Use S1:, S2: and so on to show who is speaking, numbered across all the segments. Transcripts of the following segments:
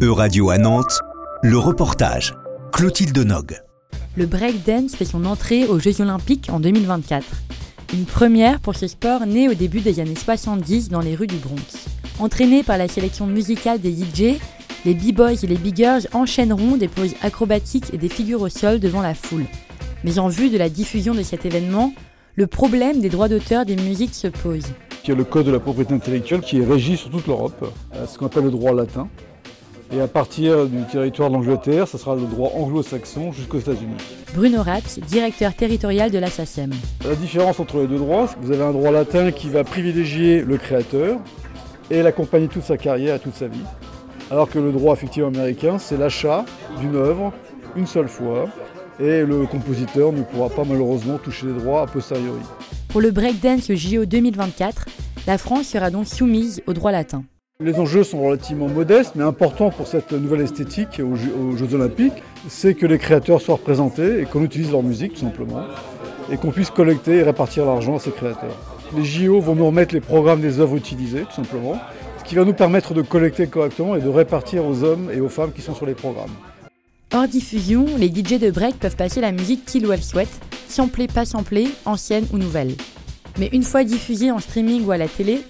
S1: E-Radio à Nantes, le reportage. Clotilde Nog.
S2: Le breakdance fait son entrée aux Jeux Olympiques en 2024. Une première pour ce sport né au début des années 70 dans les rues du Bronx. Entraînés par la sélection musicale des DJ, les b-boys et les b-girls enchaîneront des poses acrobatiques et des figures au sol devant la foule. Mais en vue de la diffusion de cet événement, le problème des droits d'auteur des musiques se pose.
S3: Il y a le code de la propriété intellectuelle qui est régi sur toute l'Europe, euh, ce qu'on appelle le droit latin. Et à partir du territoire de l'Angleterre, ce sera le droit anglo-saxon jusqu'aux États-Unis.
S2: Bruno Raps, directeur territorial de la SACEM.
S3: La différence entre les deux droits, c'est que vous avez un droit latin qui va privilégier le créateur et l'accompagner toute sa carrière et toute sa vie. Alors que le droit effectivement américain, c'est l'achat d'une œuvre une seule fois et le compositeur ne pourra pas malheureusement toucher les droits a posteriori.
S2: Pour le breakdance JO 2024, la France sera donc soumise au droit latin.
S3: Les enjeux sont relativement modestes, mais importants pour cette nouvelle esthétique aux Jeux, Olympiques, c'est que les créateurs soient représentés et qu'on utilise leur musique tout simplement, et qu'on puisse collecter et répartir l'argent à ces créateurs. Les JO vont nous remettre les programmes des œuvres utilisées tout simplement, ce qui va nous permettre de collecter correctement et de répartir aux hommes et aux femmes qui sont sur les programmes.
S2: Hors diffusion, les DJ de break peuvent passer la musique qu'ils ou elles souhaitent, samplée, pas samplée, ancienne ou nouvelle. Mais une fois diffusée en streaming ou à la télé,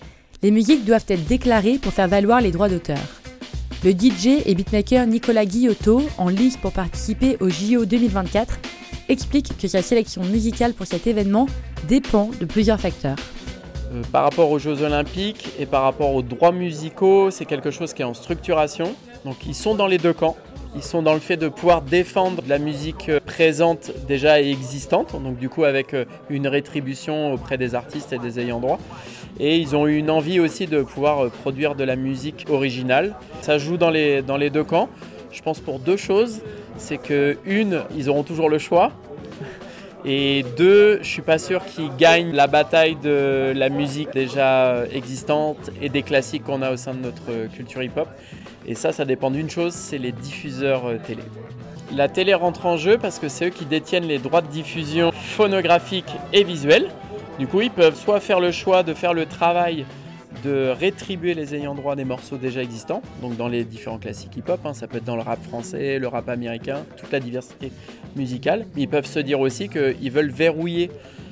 S2: les musiques doivent être déclarées pour faire valoir les droits d'auteur. Le DJ et beatmaker Nicolas Guillotto, en lice pour participer au JO 2024, explique que sa sélection musicale pour cet événement dépend de plusieurs facteurs.
S4: Euh, par rapport aux Jeux Olympiques et par rapport aux droits musicaux, c'est quelque chose qui est en structuration. Donc ils sont dans les deux camps. Ils sont dans le fait de pouvoir défendre la musique euh, présente déjà et existante, donc du coup avec euh, une rétribution auprès des artistes et des ayants droit. Et ils ont eu une envie aussi de pouvoir euh, produire de la musique originale. Ça joue dans les, dans les deux camps. Je pense pour deux choses. C'est que une, ils auront toujours le choix. Et deux, je suis pas sûr qu'ils gagnent la bataille de la musique déjà existante et des classiques qu'on a au sein de notre culture hip-hop. Et ça, ça dépend d'une chose, c'est les diffuseurs euh, télé. La télé rentre en jeu parce que c'est eux qui détiennent les droits de diffusion phonographique et visuelle. Du coup, ils peuvent soit faire le choix de faire le travail de rétribuer les ayants droit des morceaux déjà existants, donc dans les différents classiques hip-hop, hein. ça peut être dans le rap français, le rap américain, toute la diversité musicale. Ils peuvent se dire aussi qu'ils veulent verrouiller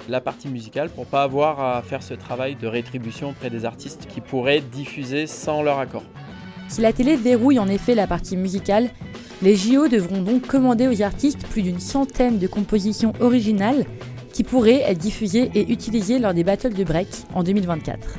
S4: la partie musicale pour pas avoir à faire ce travail de rétribution auprès des artistes qui pourraient diffuser sans leur accord.
S2: Si la télé verrouille en effet la partie musicale, les JO devront donc commander aux artistes plus d'une centaine de compositions originales qui pourraient être diffusées et utilisées lors des battles de break en 2024.